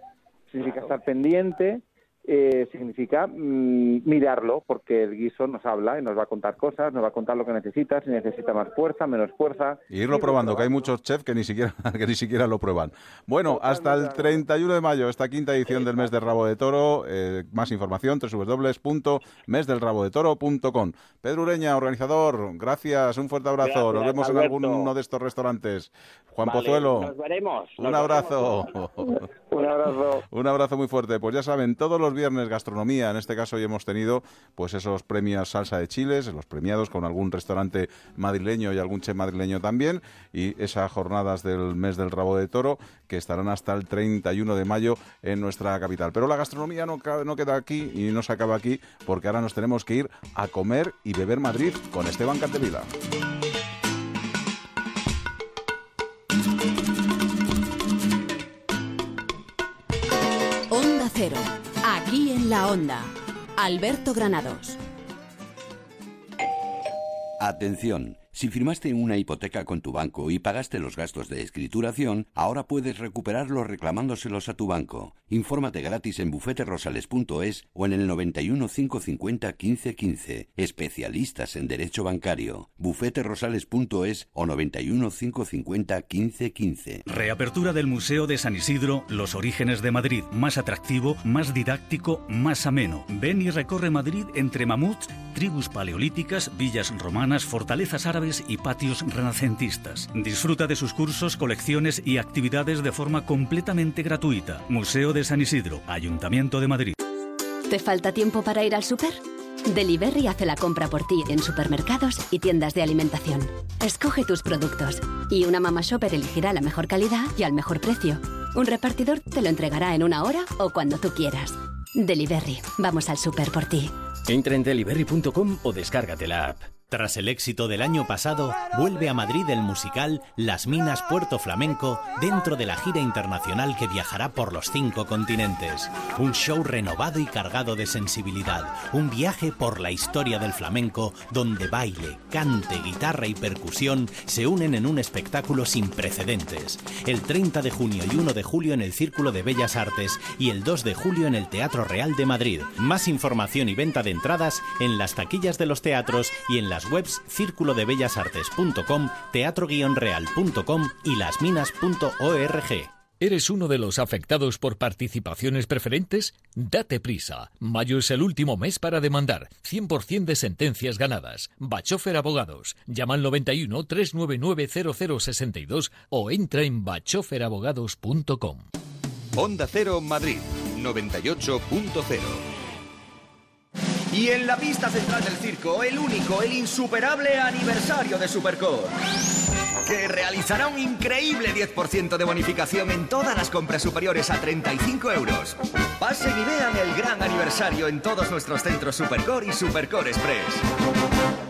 significa estar pendiente, eh, significa mm, mirarlo, porque el guiso nos habla y nos va a contar cosas, nos va a contar lo que necesita, si necesita más fuerza, menos fuerza. Y irlo probando, que hay muchos chefs que ni siquiera que ni siquiera lo prueban. Bueno, hasta el 31 de mayo, esta quinta edición del mes del rabo de toro. Eh, más información, www.mesdelrabodetoro.com. Pedro Ureña, organizador, gracias, un fuerte abrazo. nos vemos en alguno de estos restaurantes. Juan Pozuelo. Nos veremos. un abrazo. un abrazo. un abrazo muy fuerte. Pues ya saben, todos los viernes gastronomía. En este caso hoy hemos tenido pues esos premios salsa de chiles, los premiados con algún restaurante madrileño y algún chef madrileño también. Y esas jornadas del mes del rabo de toro que estarán hasta el 31 de mayo en nuestra capital. Pero la gastronomía no, no queda aquí y no se acaba aquí porque ahora nos tenemos que ir a comer y beber Madrid con Esteban Cantevila. Onda Cero. En la Onda. Alberto Granados. Atención. Si firmaste una hipoteca con tu banco y pagaste los gastos de escrituración, ahora puedes recuperarlos reclamándoselos a tu banco. Infórmate gratis en bufeterosales.es o en el 91 550 1515. Especialistas en Derecho Bancario. bufeterosales.es o 91 550 1515. Reapertura del Museo de San Isidro, Los Orígenes de Madrid. Más atractivo, más didáctico, más ameno. Ven y recorre Madrid entre mamuts, tribus paleolíticas, villas romanas, fortalezas árabes y patios renacentistas. Disfruta de sus cursos, colecciones y actividades de forma completamente gratuita. Museo de San Isidro, Ayuntamiento de Madrid. ¿Te falta tiempo para ir al súper? Delivery hace la compra por ti en supermercados y tiendas de alimentación. Escoge tus productos y una mamá shopper elegirá la mejor calidad y al mejor precio. Un repartidor te lo entregará en una hora o cuando tú quieras. Delivery, vamos al súper por ti. Entra en delivery.com o descárgate la app. Tras el éxito del año pasado, vuelve a Madrid el musical Las Minas Puerto Flamenco dentro de la gira internacional que viajará por los cinco continentes. Un show renovado y cargado de sensibilidad, un viaje por la historia del flamenco donde baile, cante, guitarra y percusión se unen en un espectáculo sin precedentes. El 30 de junio y 1 de julio en el Círculo de Bellas Artes y el 2 de julio en el Teatro Real de Madrid. Más información y venta de entradas en las taquillas de los teatros y en las las webs círculodebellasartes.com, teatro-real.com y lasminas.org. ¿Eres uno de los afectados por participaciones preferentes? Date prisa. Mayo es el último mes para demandar. 100% de sentencias ganadas. Bachofer Abogados. Llama al 91 399 0062 o entra en bachoferabogados.com. Onda Cero Madrid 98.0 Y en la pista central del circo, el único, el insuperable aniversario de Supercore. Que realizará un increíble 10% de bonificación en todas las compras superiores a 35 euros. Pasen y vean el gran aniversario en todos nuestros centros Supercore y Supercore Express.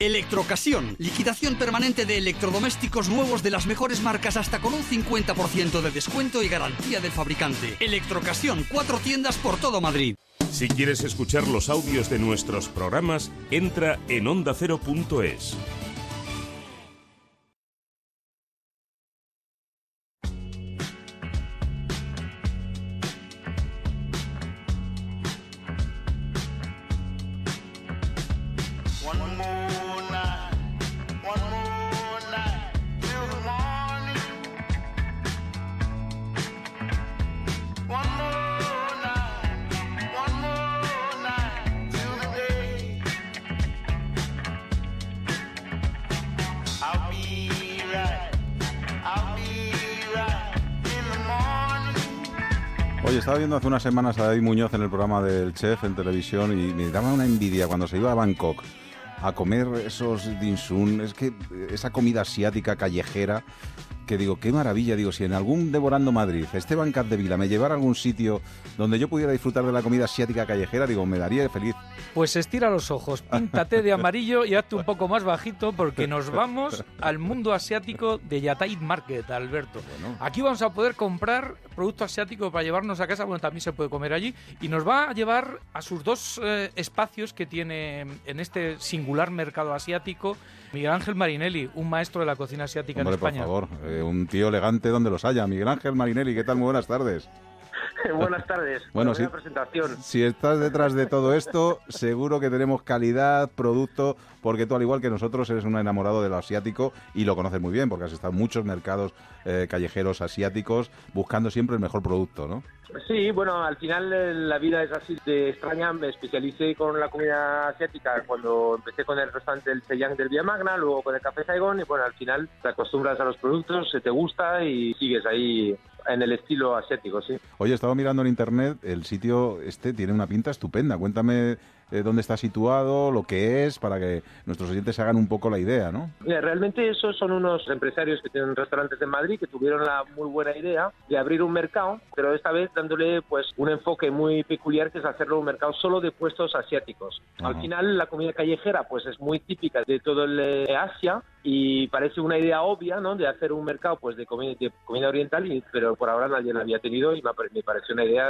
Electrocasión, liquidación permanente de electrodomésticos nuevos de las mejores marcas hasta con un 50% de descuento y garantía del fabricante. Electrocasión, cuatro tiendas por todo Madrid. Si quieres escuchar los audios de nuestros programas, entra en ondacero.es. viendo hace unas semanas a David Muñoz en el programa del chef en televisión y me daba una envidia cuando se iba a Bangkok a comer esos dim sum, es que esa comida asiática callejera que digo, qué maravilla, digo, si en algún Devorando Madrid, Esteban Capdevila me llevara a algún sitio donde yo pudiera disfrutar de la comida asiática callejera, digo, me daría feliz. Pues estira los ojos, píntate de amarillo y hazte un poco más bajito porque nos vamos al mundo asiático de Yatay Market, Alberto. Aquí vamos a poder comprar producto asiático para llevarnos a casa, bueno, también se puede comer allí, y nos va a llevar a sus dos eh, espacios que tiene en este singular mercado asiático Miguel Ángel Marinelli, un maestro de la cocina asiática Hombre, en por España. favor, eh, un tío elegante donde los haya. Miguel Ángel Marinelli, ¿qué tal? Muy buenas tardes. Buenas tardes. Bueno, sí. presentación. Si estás detrás de todo esto, seguro que tenemos calidad, producto, porque tú, al igual que nosotros, eres un enamorado de lo asiático y lo conoces muy bien, porque has estado en muchos mercados eh, callejeros asiáticos buscando siempre el mejor producto, ¿no? Sí, bueno, al final eh, la vida es así de extraña. Me especialicé con la comida asiática cuando empecé con el restaurante del Seyang del Vía Magna, luego con el Café Saigón y bueno, al final te acostumbras a los productos, se te gusta y sigues ahí en el estilo asiático, sí. Oye, estaba mirando en internet, el sitio este tiene una pinta estupenda. Cuéntame eh, dónde está situado, lo que es, para que nuestros oyentes se hagan un poco la idea, ¿no? Mira, realmente esos son unos empresarios que tienen restaurantes en Madrid que tuvieron la muy buena idea de abrir un mercado, pero esta vez dándole pues un enfoque muy peculiar que es hacerlo un mercado solo de puestos asiáticos. Al Ajá. final la comida callejera pues es muy típica de todo el eh, Asia y parece una idea obvia, ¿no? De hacer un mercado pues de comida, de comida oriental, y, pero por ahora nadie la había tenido y me, pare- me pareció una idea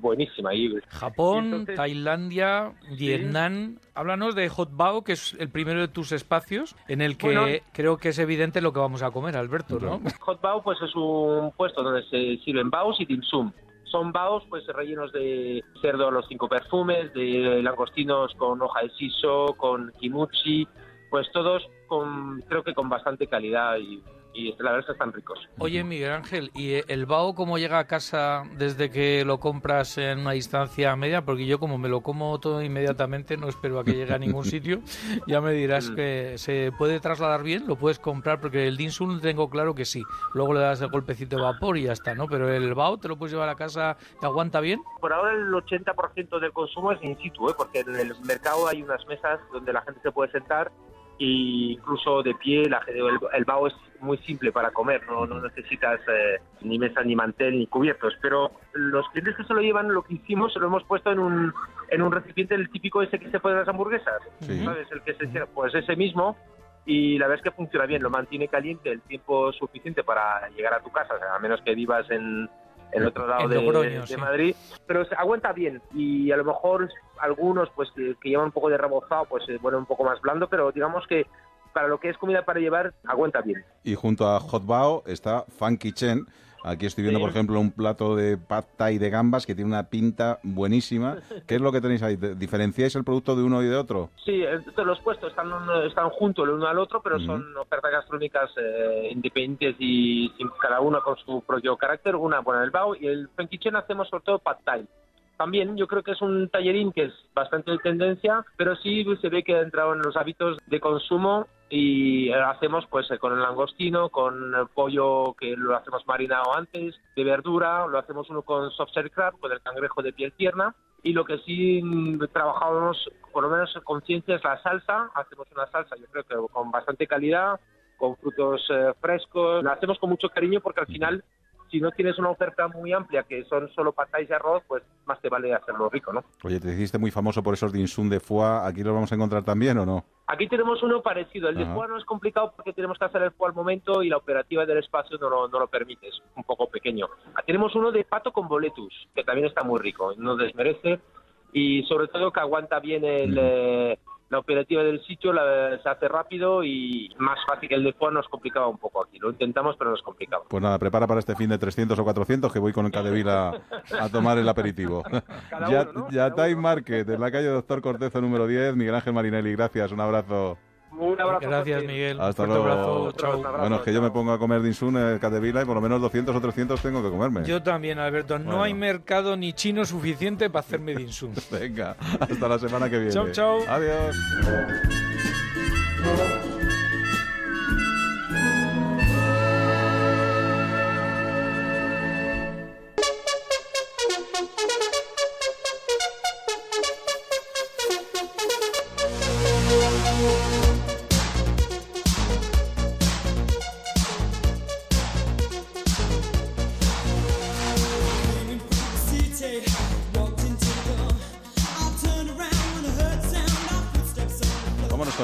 buenísima. Y, Japón, Tailandia, Vietnam. Háblanos de Hot Bao, que es el primero de tus espacios, en el que Bueno. creo que es evidente lo que vamos a comer, Alberto, ¿no? Hot bao pues es un puesto donde se sirven baos y dim sum. Son baos pues rellenos de cerdo a los cinco perfumes, de langostinos con hoja de siso, con kimuchi, pues todos con creo que con bastante calidad y, y la verdad es que están ricos. Oye, Miguel Ángel, ¿y el bao cómo llega a casa desde que lo compras en una distancia media? Porque yo como me lo como todo inmediatamente, no espero a que llegue a ningún sitio. Ya me dirás Mm. que se puede trasladar bien, lo puedes comprar, porque el Dinsun tengo claro que sí. Luego le das el golpecito de vapor y ya está, ¿no? Pero el bao te lo puedes llevar a casa, ¿te aguanta bien? Por ahora el 80% del consumo es in situ, ¿eh? porque en el mercado hay unas mesas donde la gente se puede sentar e incluso de pie, la, el, el bao es muy simple para comer, no, no necesitas eh, ni mesa, ni mantel, ni cubiertos, pero los clientes que se lo llevan, lo que hicimos, se lo hemos puesto en un, en un recipiente el típico ese que se pone en las hamburguesas, Sí. ¿sabes? El que se cierra, pues ese mismo, y la verdad es que funciona bien, lo mantiene caliente el tiempo suficiente para llegar a tu casa, o sea, a menos que vivas en el otro lado de, Logroño, de sí. Madrid, pero se aguanta bien y a lo mejor algunos pues que, que llevan un poco de rebozado pues se vuelve un poco más blando, pero digamos que para lo que es comida para llevar aguanta bien. Y junto a Hot Bao está Funky Chen. Aquí estoy viendo, Sí. por ejemplo, un plato de pad thai de gambas que tiene una pinta buenísima. ¿Qué es lo que tenéis ahí? ¿Diferenciáis el producto de uno y de otro? Sí, eh, los puestos están, están juntos el uno al otro, pero son ofertas gastronómicas eh, independientes y sin- cada uno con su propio carácter. Una, bueno, el Bao y el Feng Kitchen hacemos sobre todo pad thai. También yo creo que es un tallerín que es bastante de tendencia, pero sí se ve que ha entrado en los hábitos de consumo y eh, hacemos pues eh, con el langostino, con el pollo que lo hacemos marinado antes, de verdura, lo hacemos uno con soft shell crab, con el cangrejo de piel tierna y lo que sí mm, trabajamos por lo menos con conciencia es la salsa, hacemos una salsa yo creo que con bastante calidad, con frutos eh, frescos, la hacemos con mucho cariño porque al final si no tienes una oferta muy amplia que son solo patáis y arroz, pues más te vale hacerlo rico, ¿no? Oye, te hiciste muy famoso por esos dim de foie. ¿Aquí los vamos a encontrar también o no? Aquí tenemos uno parecido. El de Ajá. foie no es complicado porque tenemos que hacer el foie al momento y la operativa del espacio no lo, no lo permite, es un poco pequeño. Ah, Tenemos uno de pato con boletus, que también está muy rico, no desmerece y sobre todo que aguanta bien el, eh, la operativa del sitio, la- se hace rápido y más fácil que el de foie nos complicaba un poco aquí. Lo intentamos, pero nos complicaba. Pues nada, prepara para este fin de 300 o 400 que voy con el Cadevil a, a tomar el aperitivo. ya, ya Time Market, en la calle Doctor Cortezo número 10, Miguel Ángel Marinelli, gracias, un abrazo. Un abrazo. Gracias, Miguel. Hasta luego. abrazo. Chao. Bueno, es que yo me pongo a comer dinsun en el Cadevila y por lo menos 200 o 300 tengo que comerme. Yo también, Alberto. No Bueno. hay mercado ni chino suficiente para hacerme dinsum. Venga, hasta la semana que viene. Chao, chao. Adiós.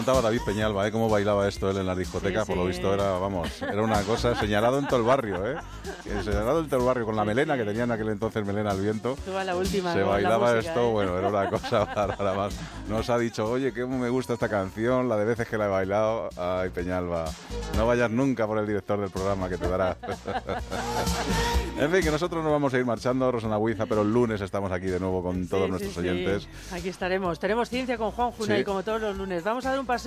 Contaba David Peñalba, eh? Cómo bailaba esto él en las discotecas, Sí, por lo visto era, vamos, era una cosa señalado en todo el barrio, ¿eh? Señalado en todo el barrio, con la melena que tenía en aquel entonces, melena al viento. A la última. Se la bailaba música, esto, ¿eh? bueno, era una cosa bárbara más. Nos ha dicho, oye, que me gusta esta canción, la de veces que la he bailado. Ay, Peñalba, no vayas nunca por el director del programa que te dará. en fin, que nosotros nos vamos a ir marchando, Rosana Huiza, pero el lunes estamos aquí de nuevo con todos Sí, nuestros sí, sí. oyentes. Aquí estaremos. Tenemos ciencia con Juan Junay, como todos los lunes. Vamos a dar un paseo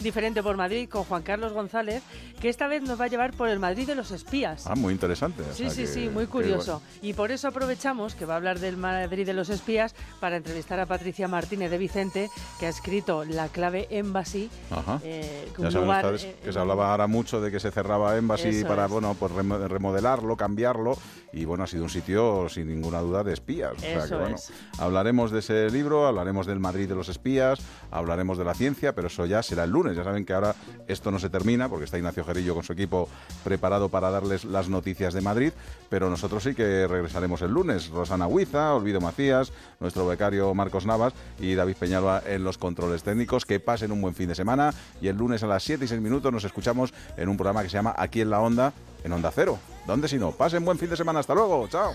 diferente por Madrid con Juan Carlos González, que esta vez nos va a llevar por el Madrid de los espías. Ah, muy interesante. o Sí, sea sí, que- sí, muy que curioso. Y por eso aprovechamos que va a hablar del Madrid de los espías para entrevistar a Patricia Martínez de Vicente, que ha escrito La clave Embassy. Ajá. eh, Ya un saben lugar, ustedes eh, que se hablaba ahora mucho de que se cerraba Embassy para es. bueno pues remo- remodelarlo, cambiarlo y bueno ha sido un sitio sin ninguna duda de espías. O sea Eso que, bueno, es. hablaremos de ese libro, hablaremos del Madrid de los espías, hablaremos de la ciencia, pero eso ya será el lunes. Ya saben que ahora esto no se termina porque está Ignacio Gerillo con su equipo preparado para darles las noticias de Madrid, pero nosotros sí que regresaremos el lunes. Rosana Huiza, Olvido Macías, nuestro becario Marcos Navas y David Peñalba en los controles técnicos. Que pasen un buen fin de semana y el lunes a las 7 y 6 minutos nos escuchamos en un programa que se llama Aquí en la Onda, en Onda Cero. ¿Dónde si no? Pasen buen fin de semana. Hasta luego. Chao.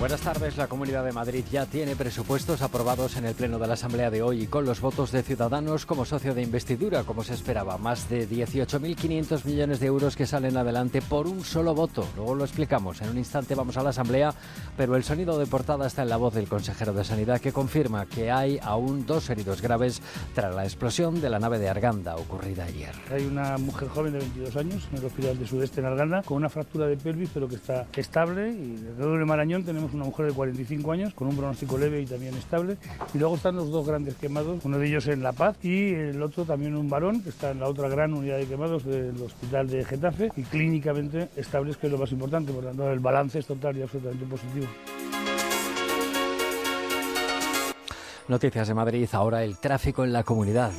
Buenas tardes. La Comunidad de Madrid ya tiene presupuestos aprobados en el Pleno de la Asamblea de hoy y con los votos de Ciudadanos como socio de investidura, como se esperaba. Más de 18.500 millones de euros que salen adelante por un solo voto. Luego lo explicamos. En un instante vamos a la Asamblea, pero el sonido de portada está en la voz del consejero de Sanidad que confirma que hay aún dos heridos graves tras la explosión de la nave de Arganda ocurrida ayer. Hay una mujer joven de 22 años en el Hospital de Sudeste en Arganda con una fractura de pelvis pero que está estable y alrededor de Marañón tenemos una mujer de 45 años con un pronóstico leve y también estable. Y luego están los dos grandes quemados, uno de ellos en La Paz y el otro también un varón que está en la otra gran unidad de quemados del hospital de Getafe y clínicamente estables, que es lo más importante. Por lo tanto, el balance es total y absolutamente positivo. Noticias de Madrid, ahora el tráfico en la comunidad.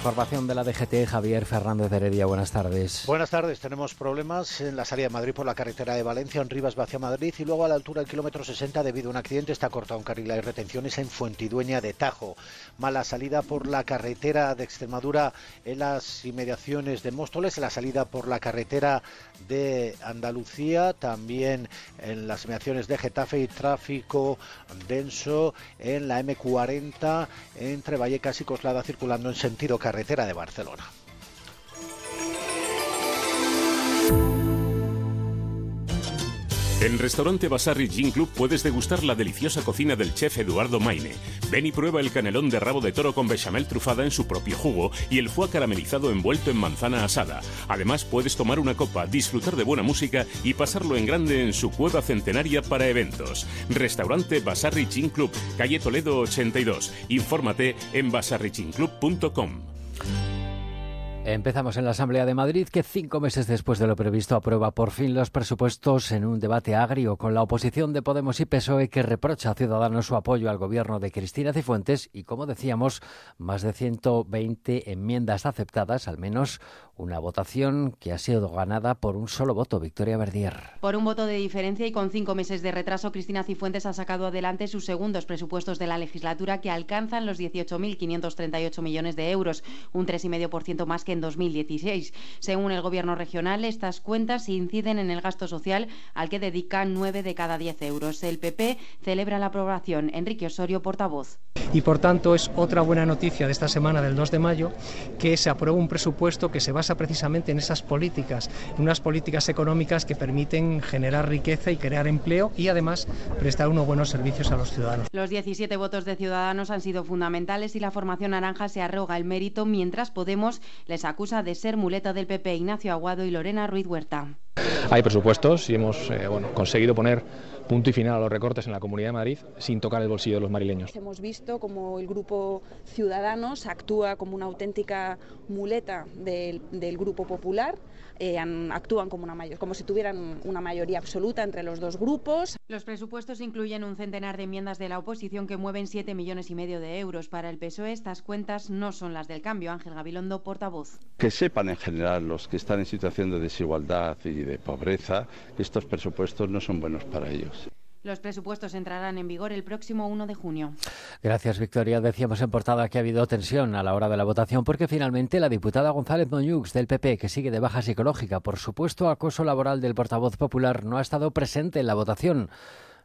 Información de la DGT, Javier Fernández de Heredia, buenas tardes. Buenas tardes, tenemos problemas en la salida de Madrid por la carretera de Valencia, en Rivas hacia Madrid y luego a la altura del kilómetro 60 debido a un accidente está cortado un carril de retenciones en Fuentidueña de Tajo. Mala salida por la carretera de Extremadura en las inmediaciones de Móstoles, la salida por la carretera de Andalucía, también en las inmediaciones de Getafe y tráfico denso en la M40 entre Vallecas y Coslada circulando en sentido carretera de Barcelona. En Restaurante Basarri Gin Club puedes degustar la deliciosa cocina del chef Eduardo Maine. Ven y prueba el canelón de rabo de toro con bechamel trufada en su propio jugo y el foie caramelizado envuelto en manzana asada. Además puedes tomar una copa, disfrutar de buena música y pasarlo en grande en su cueva centenaria para eventos. Restaurante Basarri Gin Club, calle Toledo 82. Infórmate en basarriginclub.com. Empezamos en la Asamblea de Madrid, que cinco meses después de lo previsto aprueba por fin los presupuestos en un debate agrio con la oposición de Podemos y PSOE que reprocha a Ciudadanos su apoyo al gobierno de Cristina Cifuentes y, como decíamos, más de 120 enmiendas aceptadas, al menos una votación que ha sido ganada por un solo voto, Victoria Verdier. Por un voto de diferencia y con cinco meses de retraso, Cristina Cifuentes ha sacado adelante sus segundos presupuestos de la legislatura que alcanzan los 18.538 millones de euros, un 3,5% más que en 2016. Según el Gobierno regional, estas cuentas inciden en el gasto social al que dedican 9 de cada 10 euros. El PP celebra la aprobación. Enrique Osorio, portavoz. Y por tanto es otra buena noticia de esta semana del 2 de mayo que se aprueba un presupuesto que se basa precisamente en esas políticas, en unas políticas económicas que permiten generar riqueza y crear empleo y además prestar unos buenos servicios a los ciudadanos. Los 17 votos de Ciudadanos han sido fundamentales y la formación naranja se arroga el mérito mientras Podemos les acusa de ser muleta del PP Ignacio Aguado y Lorena Ruiz Huerta. Hay presupuestos y hemos eh, bueno, conseguido poner punto y final a los recortes en la Comunidad de Madrid sin tocar el bolsillo de los madrileños. Hemos visto como el grupo Ciudadanos actúa como una auténtica muleta del, del Grupo Popular, eh, actúan como, una mayor, como si tuvieran una mayoría absoluta entre los dos grupos. Los presupuestos incluyen un centenar de enmiendas de la oposición que mueven 7 millones y medio de euros. Para el PSOE, estas cuentas no son las del cambio. Ángel Gabilondo, portavoz. que sepan en general los que están en situación de desigualdad y de pobreza que estos presupuestos no son buenos para ellos. Los presupuestos entrarán en vigor el próximo 1 de junio. Gracias, Victoria. Decíamos en portada que ha habido tensión a la hora de la votación porque finalmente la diputada González Moñux del PP, que sigue de baja psicológica por supuesto acoso laboral del portavoz popular, no ha estado presente en la votación.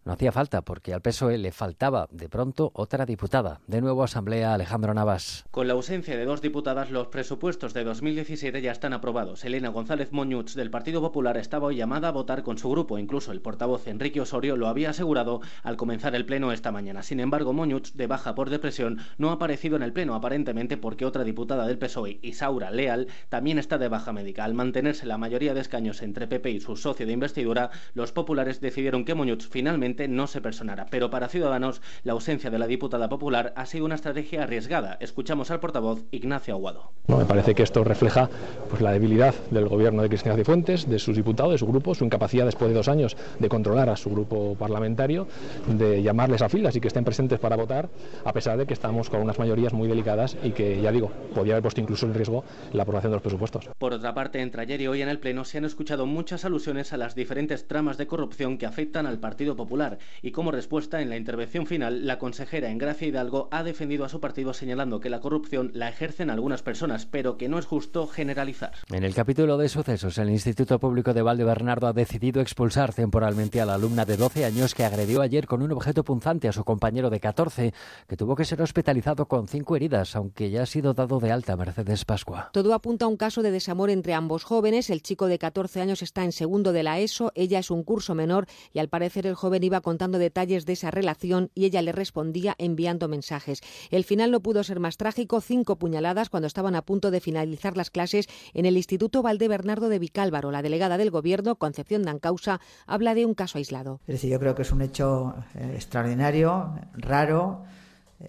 No hacía falta porque al PSOE le faltaba de pronto otra diputada. De nuevo Asamblea Alejandro Navas. Con la ausencia de dos diputadas, los presupuestos de 2017 ya están aprobados. Elena González Moñuts del Partido Popular estaba hoy llamada a votar con su grupo. Incluso el portavoz Enrique Osorio lo había asegurado al comenzar el pleno esta mañana. Sin embargo, Moñuts, de baja por depresión, no ha aparecido en el pleno, aparentemente porque otra diputada del PSOE, Isaura Leal, también está de baja médica. Al mantenerse la mayoría de escaños entre PP y su socio de investidura, los populares decidieron que Moñuts finalmente no se personara. Pero para Ciudadanos, la ausencia de la diputada popular ha sido una estrategia arriesgada. Escuchamos al portavoz Ignacio Aguado. No, me parece que esto refleja pues, la debilidad del gobierno de Cristina Cifuentes, de sus diputados, de su grupo, su incapacidad después de dos años de controlar a su grupo parlamentario, de llamarles a filas y que estén presentes para votar, a pesar de que estamos con unas mayorías muy delicadas y que, ya digo, podía haber puesto incluso en riesgo la aprobación de los presupuestos. Por otra parte, entre ayer y hoy en el Pleno se han escuchado muchas alusiones a las diferentes tramas de corrupción que afectan al Partido Popular. Popular. Y como respuesta, en la intervención final, la consejera Engracia Hidalgo ha defendido a su partido señalando que la corrupción la ejercen algunas personas, pero que no es justo generalizar. En el capítulo de sucesos, el Instituto Público de Valdebernardo ha decidido expulsar temporalmente a la alumna de 12 años que agredió ayer con un objeto punzante a su compañero de 14, que tuvo que ser hospitalizado con cinco heridas, aunque ya ha sido dado de alta Mercedes Pascua. Todo apunta a un caso de desamor entre ambos jóvenes. El chico de 14 años está en segundo de la ESO, ella es un curso menor y al parecer el joven iba contando detalles de esa relación y ella le respondía enviando mensajes. El final no pudo ser más trágico, cinco puñaladas cuando estaban a punto de finalizar las clases en el Instituto Valdebernardo de Vicálvaro. La delegada del Gobierno, Concepción Dancausa, habla de un caso aislado. Es decir, yo creo que es un hecho eh, extraordinario, raro.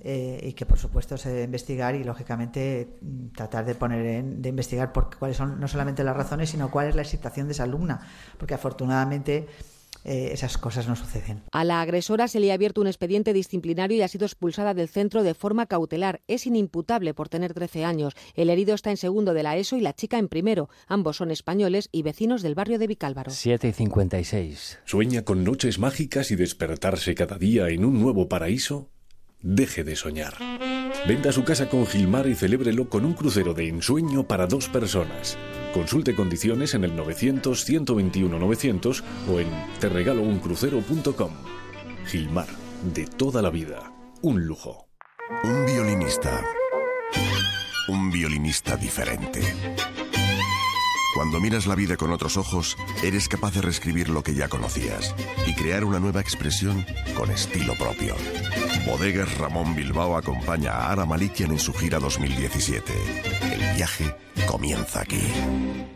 eh, y que por supuesto se debe investigar y lógicamente tratar de poner de investigar por cuáles son no solamente las razones sino cuál es la situación de esa alumna porque afortunadamente eh, esas cosas no suceden A la agresora se le ha abierto un expediente disciplinario y ha sido expulsada del centro de forma cautelar. Es inimputable por tener 13 años. El herido está en segundo de la ESO y la chica en primero. Ambos son españoles y vecinos del barrio de Vicálvaro. 7 y 56. ¿Sueña con noches mágicas y despertarse cada día en un nuevo paraíso? Deje de soñar. Venda su casa con Gilmar y celébrelo con un crucero de ensueño para dos personas. Consulte condiciones en el 900-121-900 o en terregalouncrucero.com. Gilmar, de toda la vida. Un lujo. Un violinista. Un violinista diferente. Cuando miras la vida con otros ojos, eres capaz de reescribir lo que ya conocías y crear una nueva expresión con estilo propio. Bodegas Ramón Bilbao acompaña a Ara Malikian en su gira 2017. El viaje comienza aquí.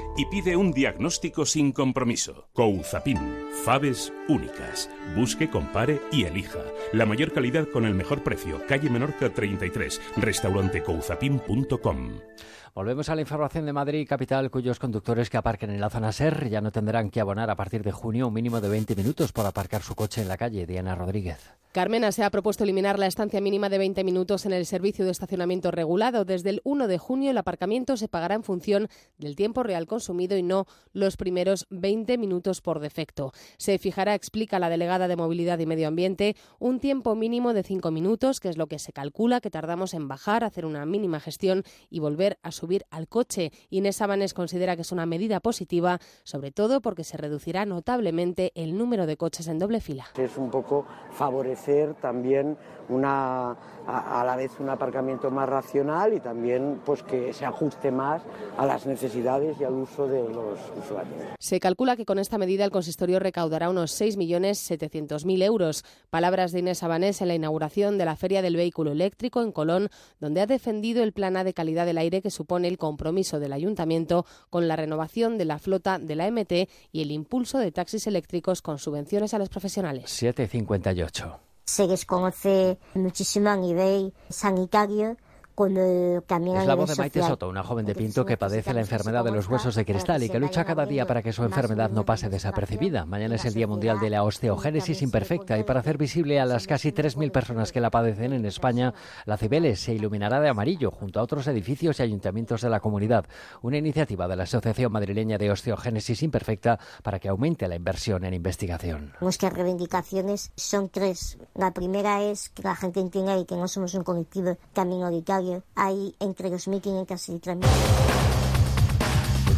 y pide un diagnóstico sin compromiso. Couzapin, faves únicas. Busque, compare y elija. La mayor calidad con el mejor precio. Calle Menorca 33, restaurantecouzapin.com. Volvemos a la información de Madrid capital, cuyos conductores que aparquen en la zona SER ya no tendrán que abonar a partir de junio un mínimo de 20 minutos por aparcar su coche en la calle. Diana Rodríguez. Carmena se ha propuesto eliminar la estancia mínima de 20 minutos en el servicio de estacionamiento regulado. Desde el 1 de junio el aparcamiento se pagará en función del tiempo real consumido y no los primeros 20 minutos por defecto. Se fijará, explica la delegada de Movilidad y Medio Ambiente, un tiempo mínimo de 5 minutos, que es lo que se calcula que tardamos en bajar, hacer una mínima gestión y volver a subir al coche. Inés Sabanes considera que es una medida positiva, sobre todo porque se reducirá notablemente el número de coches en doble fila. Es un poco favorecer también una, a, a la vez un aparcamiento más racional y también pues que se ajuste más a las necesidades y al uso de los usuarios. Se calcula que con esta medida el consistorio recaudará unos 6.700.000 euros. Palabras de Inés Sabanés en la inauguración de la Feria del Vehículo Eléctrico en Colón, donde ha defendido el plan A de calidad del aire que supone el compromiso del ayuntamiento con la renovación de la flota de la MT y el impulso de taxis eléctricos con subvenciones a los profesionales. 7.58. se desconoce muchísimo a nivel sanitario cuando también Es la voz de Maite social. Soto, una joven de Pinto que padece la enfermedad de los huesos de cristal y que lucha cada día para que su enfermedad no pase desapercibida. Mañana es el Día Mundial de la Osteogénesis Imperfecta y para hacer visible a las casi 3.000 personas que la padecen en España, la Cibeles se iluminará de amarillo junto a otros edificios y ayuntamientos de la comunidad. Una iniciativa de la Asociación Madrileña de Osteogénesis Imperfecta para que aumente la inversión en investigación. Nuestras reivindicaciones son tres. La primera es que la gente entienda y que no somos un colectivo también auditario. Hay entre 2.500 y 3.000.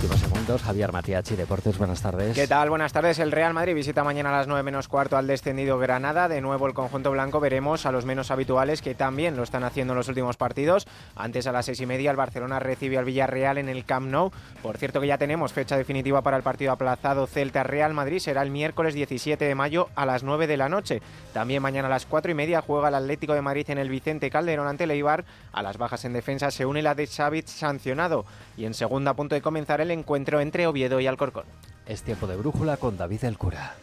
Últimos segundos, Javier Matiachi, Deportes, buenas tardes. ¿Qué tal? Buenas tardes. El Real Madrid visita mañana a las 9 menos cuarto al descendido Granada. De nuevo el conjunto blanco veremos a los menos habituales que también lo están haciendo en los últimos partidos. Antes a las seis y media el Barcelona recibe al Villarreal en el Camp Nou. Por cierto que ya tenemos fecha definitiva para el partido aplazado Celta-Real Madrid. Será el miércoles 17 de mayo a las 9 de la noche. También mañana a las 4 y media juega el Atlético de Madrid en el Vicente Calderón ante el Eibar. A las bajas en defensa se une la de Xavi sancionado. Y en segunda a punto de comenzar el encuentro entre Oviedo y Alcorcón. Es tiempo de brújula con David El Cura.